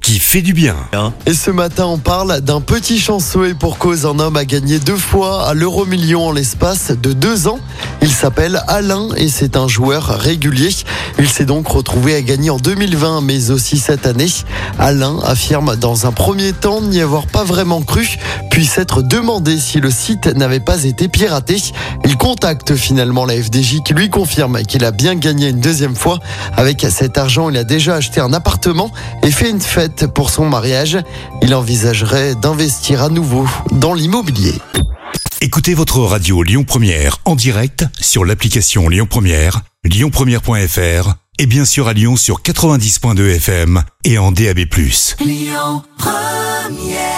qui fait du bien. Et ce matin, on parle d'un petit chanceux et pour cause, un homme a gagné deux fois à l'euro million en l'espace de deux ans. Il s'appelle Alain et c'est un joueur régulier. Il s'est donc retrouvé à gagner en 2020, mais aussi cette année. Alain affirme dans un premier temps n'y avoir pas vraiment cru, puis s'être demandé si le site n'avait pas été piraté. Il contacte finalement la FDJ qui lui confirme qu'il a bien gagné une deuxième fois. Avec cet argent, il a déjà acheté un appartement et fait une fête pour son mariage. Il envisagerait d'investir à nouveau dans l'immobilier. Écoutez votre radio Lyon Première en direct sur l'application Lyon Première, lyonpremière.fr et bien sûr à Lyon sur 90.2 FM et en DAB+. Lyon Première